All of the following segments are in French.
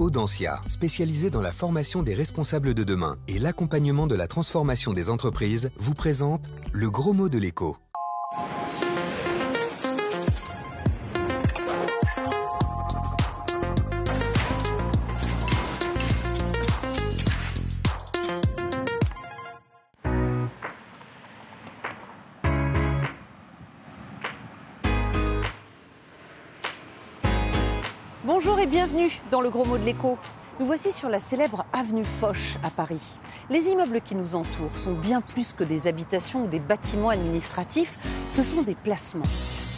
Audencia, spécialisée dans la formation des responsables de demain et l'accompagnement de la transformation des entreprises, vous présente le gros mot de l'écho. Bonjour et bienvenue dans le gros mot de l'écho. Nous voici sur la célèbre avenue Foch à Paris. Les immeubles qui nous entourent sont bien plus que des habitations ou des bâtiments administratifs, ce sont des placements.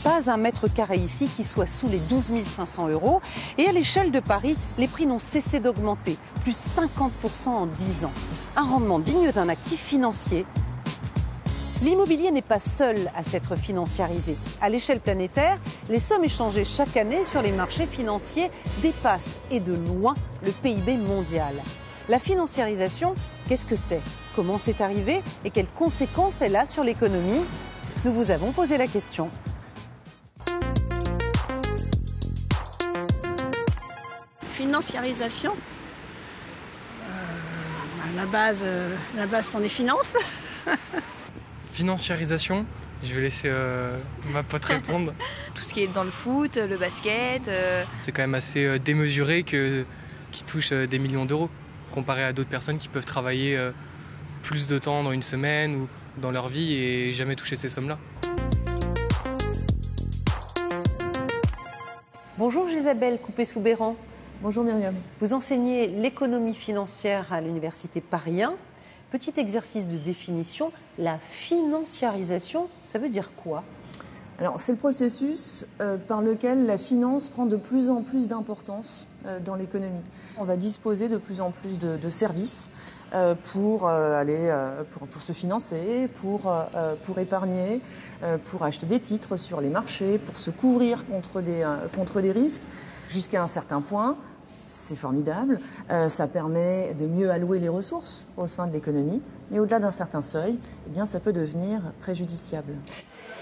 Pas un mètre carré ici qui soit sous les 12 500 euros. Et à l'échelle de Paris, les prix n'ont cessé d'augmenter, plus 50% en 10 ans. Un rendement digne d'un actif financier L'immobilier n'est pas seul à s'être financiarisé. À l'échelle planétaire, les sommes échangées chaque année sur les marchés financiers dépassent et de loin le PIB mondial. La financiarisation, qu'est-ce que c'est? Comment c'est arrivé? Et quelles conséquences elle a sur l'économie? Nous vous avons posé la question. Financiarisation? Euh, la base, euh, la base sont les finances. Financiarisation je vais laisser euh, ma pote répondre. Tout ce qui est dans le foot, le basket. Euh. C'est quand même assez euh, démesuré que, qui touche des millions d'euros, comparé à d'autres personnes qui peuvent travailler plus de temps dans une semaine ou dans leur vie et jamais toucher ces sommes-là. Bonjour Isabelle Coupé-Soubéran. Bonjour Myriam. Vous enseignez l'économie financière à l'université Paris 1. Petit exercice de définition, la financiarisation, ça veut dire quoi? Alors, c'est le processus euh, par lequel la finance prend de plus en plus d'importance euh, dans l'économie. On va disposer de plus en plus de, services euh, pour se financer, pour, pour épargner, pour acheter des titres sur les marchés, pour se couvrir contre des, contre des risques, jusqu'à un certain point c'est formidable. Euh, ça permet de mieux allouer les ressources au sein de l'économie. Mais au-delà d'un certain seuil, eh bien, ça peut devenir préjudiciable.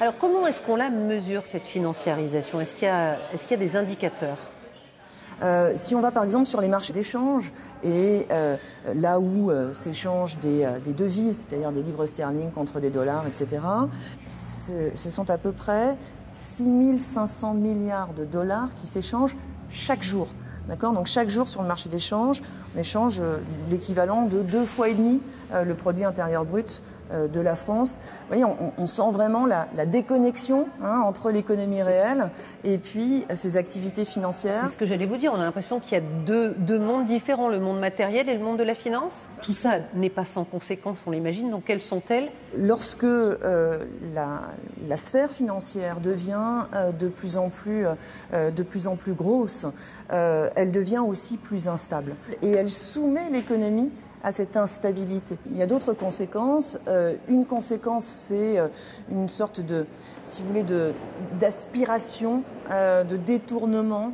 Alors, comment est-ce qu'on la mesure, cette financiarisation? Est-ce qu'il y, est y, a des indicateurs? Euh, si on va par exemple sur les marchés d'échange et euh, là où s'échangent des, des, devises, c'est-à-dire des livres sterling contre des dollars, etc., ce sont à peu près 6500 milliards de dollars qui s'échangent chaque jour. D'accord Donc chaque jour sur le marché d'échange, on échange euh, l'équivalent de deux fois et demi euh, le produit intérieur brut de la France. Vous voyez, on, sent vraiment la, déconnexion hein, entre l'économie réelle et puis ces activités financières. C'est ce que j'allais vous dire. On a l'impression qu'il y a deux, deux, mondes différents, le monde matériel et le monde de la finance. Tout ça n'est pas sans conséquences, on l'imagine. Donc quelles sont-elles? Lorsque la, la, sphère financière devient de plus en plus, de plus en plus grosse, elle devient aussi plus instable et elle soumet l'économie à cette instabilité. Il y a d'autres conséquences. Euh, une conséquence, c'est euh, une sorte de, si vous voulez, de, d'aspiration, euh, de détournement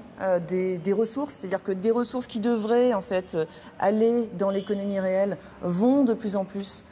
des, des, ressources. C'est-à-dire que des ressources qui devraient en fait aller dans l'économie réelle vont de plus en plus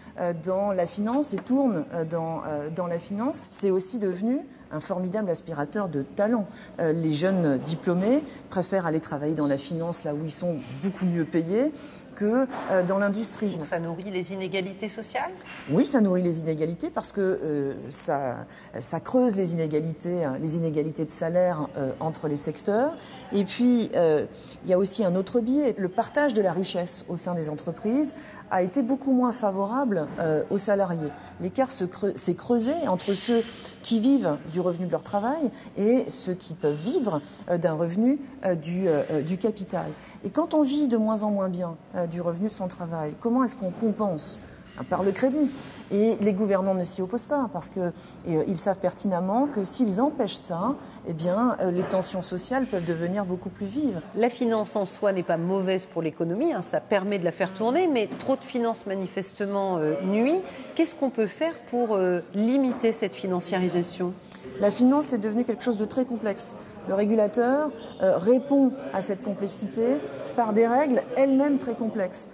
dans la finance et tournent dans, dans la finance. C'est aussi devenu un formidable aspirateur de talent. Euh, les jeunes diplômés préfèrent aller travailler dans la finance là où ils sont beaucoup mieux payés que euh, dans l'industrie. Ça nourrit les inégalités sociales? Oui, ça nourrit les inégalités parce que euh, ça, ça creuse les inégalités, hein, les inégalités de salaire entre les secteurs. Et puis, il y a aussi un autre biais. Le partage de la richesse au sein des entreprises a été beaucoup moins favorable aux salariés. L'écart s'est creusé entre ceux qui vivent du revenu de leur travail et ceux qui peuvent vivre euh, d'un revenu euh, euh, du, capital. Et quand on vit de moins en moins bien du revenu de son travail, comment est-ce qu'on compense par le crédit. Et les gouvernants ne s'y opposent pas parce qu'ils savent pertinemment que s'ils empêchent ça, eh bien, les tensions sociales peuvent devenir beaucoup plus vives. La finance en soi n'est pas mauvaise pour l'économie, hein, ça permet de la faire tourner, mais trop de finances manifestement nuit. Qu'est-ce qu'on peut faire pour limiter cette financiarisation? La finance est devenue quelque chose de très complexe. Le régulateur euh, répond à cette complexité par des règles elles-mêmes très complexes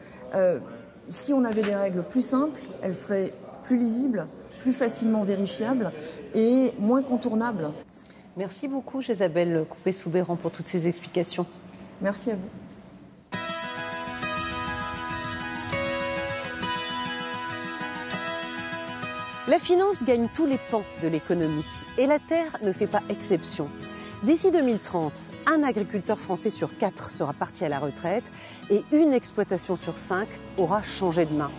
si on avait des règles plus simples, elles seraient plus lisibles, plus facilement vérifiables et moins contournables. Merci beaucoup, Isabelle Coupé-Soubéran, pour toutes ces explications. Merci à vous. La finance gagne tous les pans de l'économie et la Terre ne fait pas exception. D'ici 2030, un agriculteur français sur quatre sera parti à la retraite et une exploitation sur cinq aura changé de main.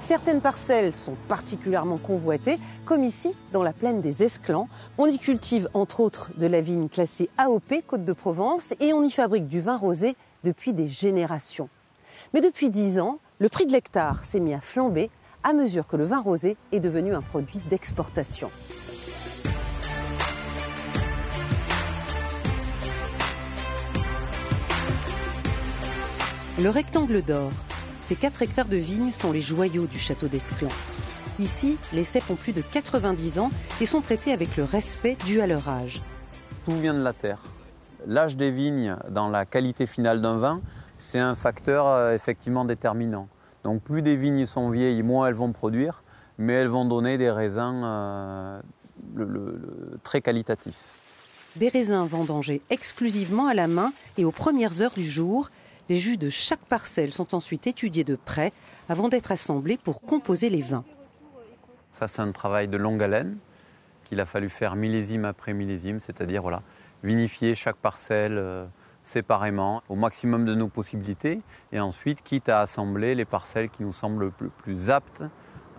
Certaines parcelles sont particulièrement convoitées, comme ici dans la plaine des Esclans. On y cultive entre autres de la vigne classée AOP Côte de Provence et on y fabrique du vin rosé depuis des générations. Mais depuis dix ans, le prix de l'hectare s'est mis à flamber à mesure que le vin rosé est devenu un produit d'exportation. Le rectangle d'or, ces 4 hectares de vignes sont les joyaux du château d'Esclans. Ici, les cèpes ont plus de 90 ans et sont traités avec le respect dû à leur âge. Tout vient de la terre. L'âge des vignes dans la qualité finale d'un vin, c'est un facteur euh, effectivement déterminant. Donc plus des vignes sont vieilles, moins elles vont produire, mais elles vont donner des raisins euh, très qualitatifs. Des raisins vendangés exclusivement à la main et aux premières heures du jour, les jus de chaque parcelle sont ensuite étudiés de près avant d'être assemblés pour composer les vins. Ça, c'est un travail de longue haleine qu'il a fallu faire millésime après millésime, c'est-à-dire voilà, vinifier chaque parcelle euh, séparément au maximum de nos possibilités et ensuite, quitte à assembler les parcelles qui nous semblent le plus, aptes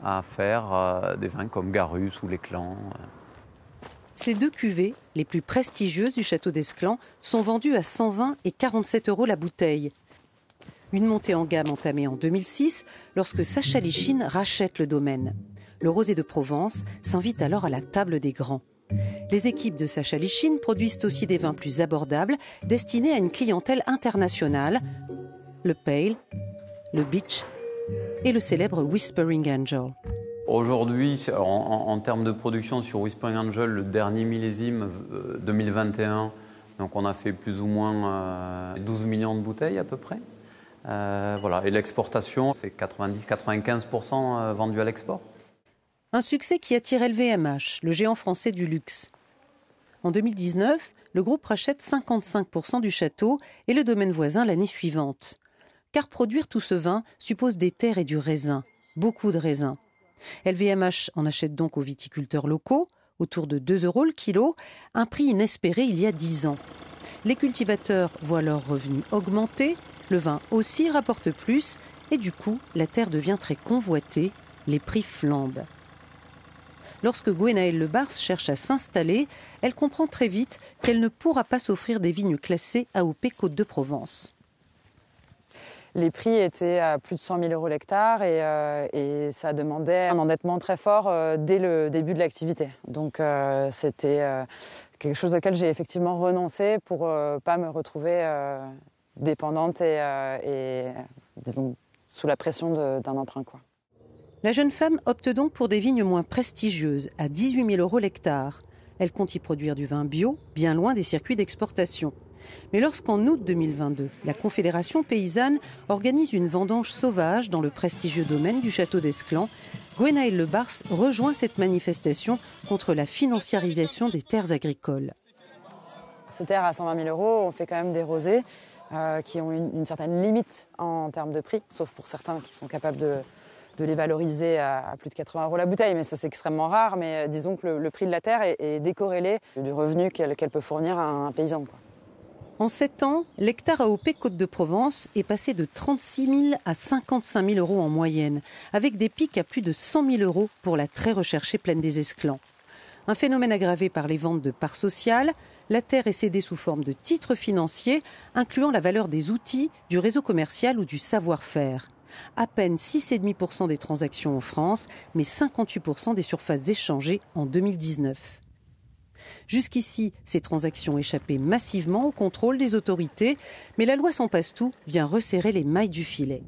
à faire euh, des vins comme Garus ou l'Éclan. Euh. Ces deux cuvées, les plus prestigieuses du château d'Esclans, sont vendues à 120 et 47 euros la bouteille. Une montée en gamme entamée en 2006 lorsque Sacha Lichine rachète le domaine. Le rosé de Provence s'invite alors à la table des grands. Les équipes de Sacha Lichine produisent aussi des vins plus abordables destinés à une clientèle internationale, le Pale, le Beach et le célèbre Whispering Angel. Aujourd'hui, en, termes de production sur Whispering Angel, le dernier millésime 2021, euh, donc on a fait plus ou moins 12 euh, millions de bouteilles à peu près. Euh. Et l'exportation, c'est 90-95% vendu à l'export. Un succès qui attire LVMH, le géant français du luxe. En 2019, le groupe rachète 55% du château et le domaine voisin l'année suivante. Car produire tout ce vin suppose des terres et du raisin, beaucoup de raisins. LVMH en achète donc aux viticulteurs locaux, autour de 2 euros le kilo, un prix inespéré il y a 10 ans. Les cultivateurs voient leurs revenus augmenter, le vin aussi rapporte plus, et du coup, la terre devient très convoitée, les prix flambent. Lorsque Gwenaëlle Lebars cherche à s'installer, elle comprend très vite qu'elle ne pourra pas s'offrir des vignes classées AOP Côte de Provence les prix étaient à plus de 100 000 euros l'hectare et, euh, ça demandait un endettement très fort euh, dès le début de l'activité. Donc euh, c'était quelque chose auquel j'ai effectivement renoncé pour ne pas me retrouver dépendante et, disons, sous la pression d'un emprunt. La jeune femme opte donc pour des vignes moins prestigieuses, à 18 000 euros l'hectare. Elle compte y produire du vin bio, bien loin des circuits d'exportation. Mais lorsqu'en août 2022, la Confédération paysanne organise une vendange sauvage dans le prestigieux domaine du château d'Esclans, Gwenaëlle Lebars rejoint cette manifestation contre la financiarisation des terres agricoles. Ces terres à 120 000 euros, on fait quand même des rosés euh, qui ont une, certaine limite en termes de prix, sauf pour certains qui sont capables de, les valoriser à, plus de 80 euros la bouteille, mais ça c'est extrêmement rare. Mais euh, disons que le, prix de la terre est, décorrélé du revenu qu'elle peut fournir à un paysan. En sept ans, l'hectare AOP Côte de Provence est passé de 36 000 à 55 000 euros en moyenne, avec des pics à plus de 100 000 euros pour la très recherchée plaine des Esclans. Un phénomène aggravé par les ventes de parts sociales, la terre est cédée sous forme de titres financiers, incluant la valeur des outils, du réseau commercial ou du savoir-faire. À peine 6,5% des transactions en France, mais 58% des surfaces échangées en 2019. Jusqu'ici, ces transactions échappaient massivement au contrôle des autorités, mais la loi sans passe-tout vient resserrer les mailles du filet.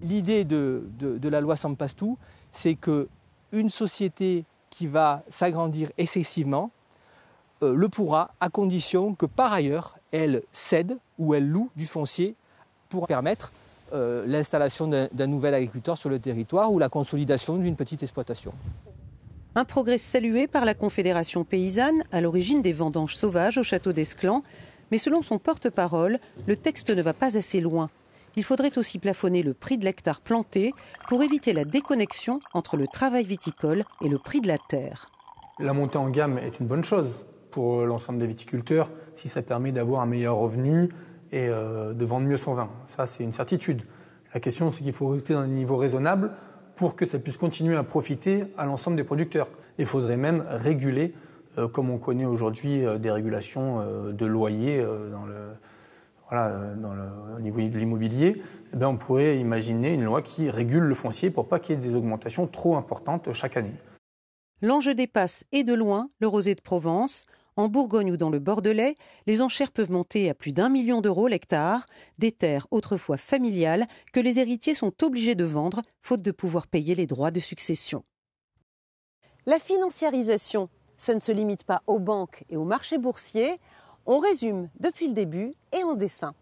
L'idée de, la loi sans passe-tout, c'est qu'une société qui va s'agrandir excessivement euh, le pourra à condition que par ailleurs elle cède ou elle loue du foncier pour permettre euh, l'installation d'un nouvel agriculteur sur le territoire ou la consolidation d'une petite exploitation. Un progrès salué par la Confédération paysanne à l'origine des vendanges sauvages au château d'Esclans, mais selon son porte-parole, le texte ne va pas assez loin. Il faudrait aussi plafonner le prix de l'hectare planté pour éviter la déconnexion entre le travail viticole et le prix de la terre. La montée en gamme est une bonne chose pour l'ensemble des viticulteurs si ça permet d'avoir un meilleur revenu et euh, de vendre mieux son vin. Ça, c'est une certitude. La question, c'est qu'il faut rester dans un niveau raisonnable pour que ça puisse continuer à profiter à l'ensemble des producteurs. Il faudrait même réguler, euh, comme on connaît aujourd'hui euh, des régulations de loyer dans le, au niveau de l'immobilier, eh on pourrait imaginer une loi qui régule le foncier pour pas qu'il y ait des augmentations trop importantes chaque année. L'enjeu dépasse et de loin le rosé de Provence. En Bourgogne ou dans le Bordelais, les enchères peuvent monter à plus d'un million d'euros l'hectare, des terres autrefois familiales que les héritiers sont obligés de vendre, faute de pouvoir payer les droits de succession. La financiarisation, ça ne se limite pas aux banques et aux marchés boursiers. On résume depuis le début et en dessin.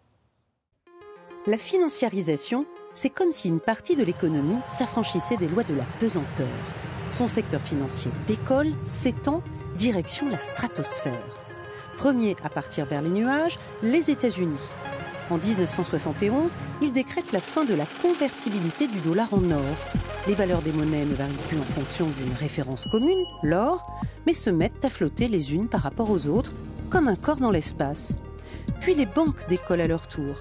La financiarisation, c'est comme si une partie de l'économie s'affranchissait des lois de la pesanteur. Son secteur financier décolle, s'étend, direction la stratosphère. Premier à partir vers les nuages, les États-Unis. En 1971, il décrète la fin de la convertibilité du dollar en or. Les valeurs des monnaies ne varient plus en fonction d'une référence commune, l'or, mais se mettent à flotter les unes par rapport aux autres, comme un corps dans l'espace. Puis les banques décollent à leur tour.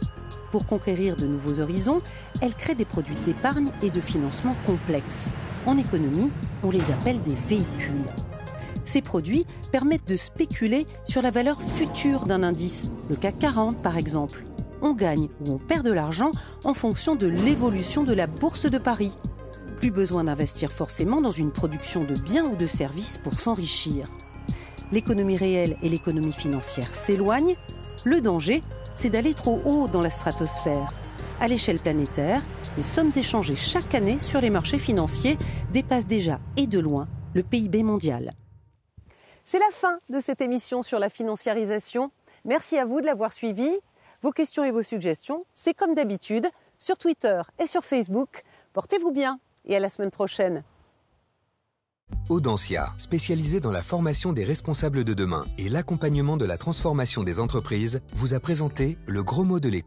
Pour conquérir de nouveaux horizons, elles créent des produits d'épargne et de financement complexes. En économie, on les appelle des véhicules. Ces produits permettent de spéculer sur la valeur future d'un indice, le CAC 40 par exemple. On gagne ou on perd de l'argent en fonction de l'évolution de la bourse de Paris. Plus besoin d'investir forcément dans une production de biens ou de services pour s'enrichir. L'économie réelle et l'économie financière s'éloignent. Le danger, c'est d'aller trop haut dans la stratosphère. À l'échelle planétaire, les sommes échangées chaque année sur les marchés financiers dépassent déjà et de loin le PIB mondial. C'est la fin de cette émission sur la financiarisation. Merci à vous de l'avoir suivi. Vos questions et vos suggestions, c'est comme d'habitude sur Twitter et sur Facebook. Portez-vous bien et à la semaine prochaine. Audencia, spécialisée dans la formation des responsables de demain et l'accompagnement de la transformation des entreprises, vous a présenté le gros mot de l'écho.